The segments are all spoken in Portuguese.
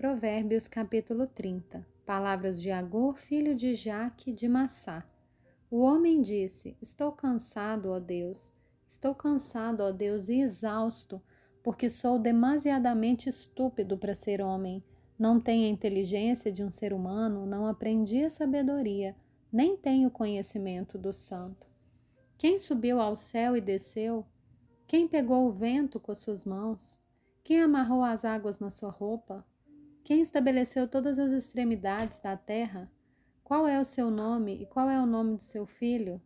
Provérbios capítulo 30 Palavras de Agur, filho de Jaque de Massá. O homem disse: Estou cansado, ó Deus, estou cansado, ó Deus, e exausto, porque sou demasiadamente estúpido para ser homem. Não tenho a inteligência de um ser humano, não aprendi a sabedoria, nem tenho conhecimento do santo. Quem subiu ao céu e desceu? Quem pegou o vento com as suas mãos? Quem amarrou as águas na sua roupa? Quem estabeleceu todas as extremidades da terra? Qual é o seu nome e qual é o nome do seu filho?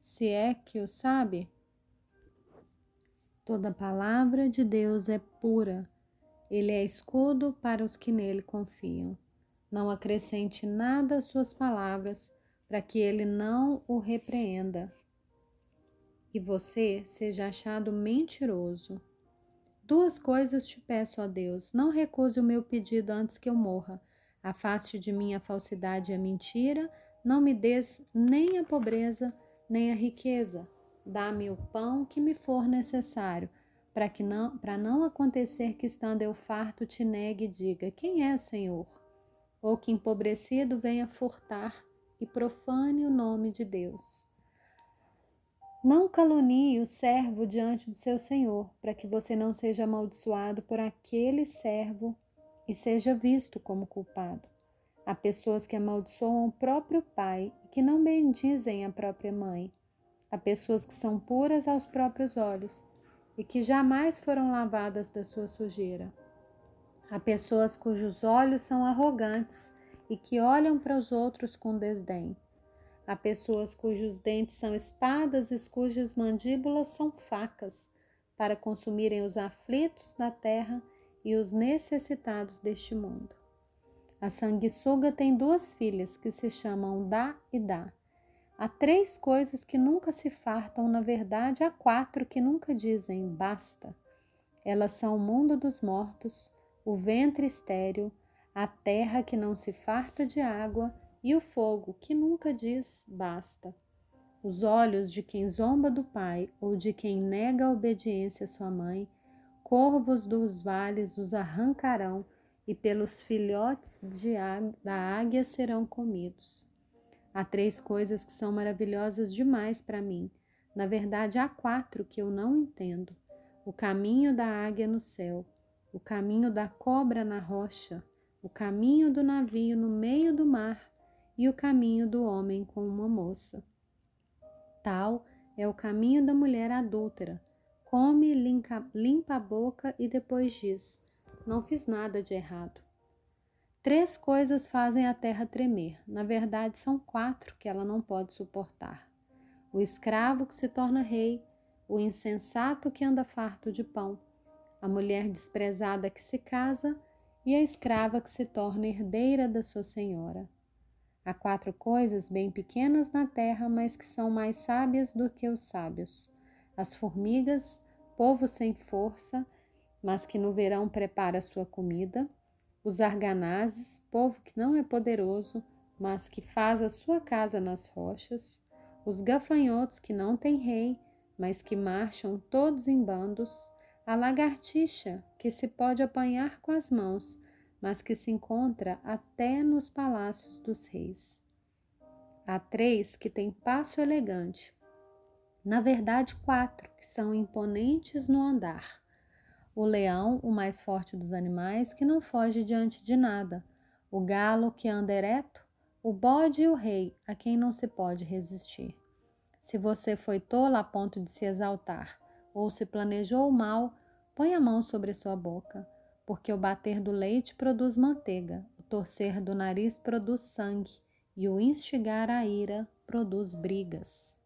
Se é que o sabe? Toda palavra de Deus é pura. Ele é escudo para os que nele confiam. Não acrescente nada às suas palavras, para que ele não o repreenda. E você seja achado mentiroso. Duas coisas te peço, ó Deus: não recuse o meu pedido antes que eu morra. Afaste de mim a falsidade e a mentira, não me des nem a pobreza, nem a riqueza. Dá-me o pão que me for necessário, para que não, para não acontecer que estando eu farto te negue e diga: Quem é o Senhor? Ou que empobrecido venha furtar e profane o nome de Deus. Não calunie o servo diante do seu senhor, para que você não seja amaldiçoado por aquele servo e seja visto como culpado. Há pessoas que amaldiçoam o próprio pai e que não bendizem a própria mãe. Há pessoas que são puras aos próprios olhos e que jamais foram lavadas da sua sujeira. Há pessoas cujos olhos são arrogantes e que olham para os outros com desdém. Há pessoas cujos dentes são espadas e cujas mandíbulas são facas, para consumirem os aflitos da terra e os necessitados deste mundo. A sanguessuga tem duas filhas que se chamam Dá e Dá. Há três coisas que nunca se fartam, na verdade, há quatro que nunca dizem basta. Elas são o mundo dos mortos, o ventre estéril, a terra que não se farta de água e o fogo que nunca diz basta. Os olhos de quem zomba do pai ou de quem nega a obediência à sua mãe, corvos dos vales os arrancarão e pelos filhotes da águia serão comidos. Há três coisas que são maravilhosas demais para mim. Na verdade, há quatro que eu não entendo: o caminho da águia no céu, o caminho da cobra na rocha, o caminho do navio no meio do mar e o caminho do homem com uma moça. Tal é o caminho da mulher adúltera. Come, limpa, limpa a boca e depois diz: Não fiz nada de errado. Três coisas fazem a terra tremer. Na verdade, são quatro que ela não pode suportar: o escravo que se torna rei, o insensato que anda farto de pão, a mulher desprezada que se casa e a escrava que se torna herdeira da sua senhora. Há quatro coisas bem pequenas na terra, mas que são mais sábias do que os sábios: as formigas, povo sem força, mas que no verão prepara sua comida, os arganazes, povo que não é poderoso, mas que faz a sua casa nas rochas, os gafanhotos que não têm rei, mas que marcham todos em bandos, a lagartixa que se pode apanhar com as mãos, mas que se encontra até nos palácios dos reis. Há três que têm passo elegante, na verdade, quatro que são imponentes no andar. O leão, o mais forte dos animais, que não foge diante de nada, o galo que anda ereto, o bode e o rei, a quem não se pode resistir. Se você foi tola a ponto de se exaltar, ou se planejou mal, põe a mão sobre sua boca porque o bater do leite produz manteiga, o torcer do nariz produz sangue, e o instigar a ira produz brigas.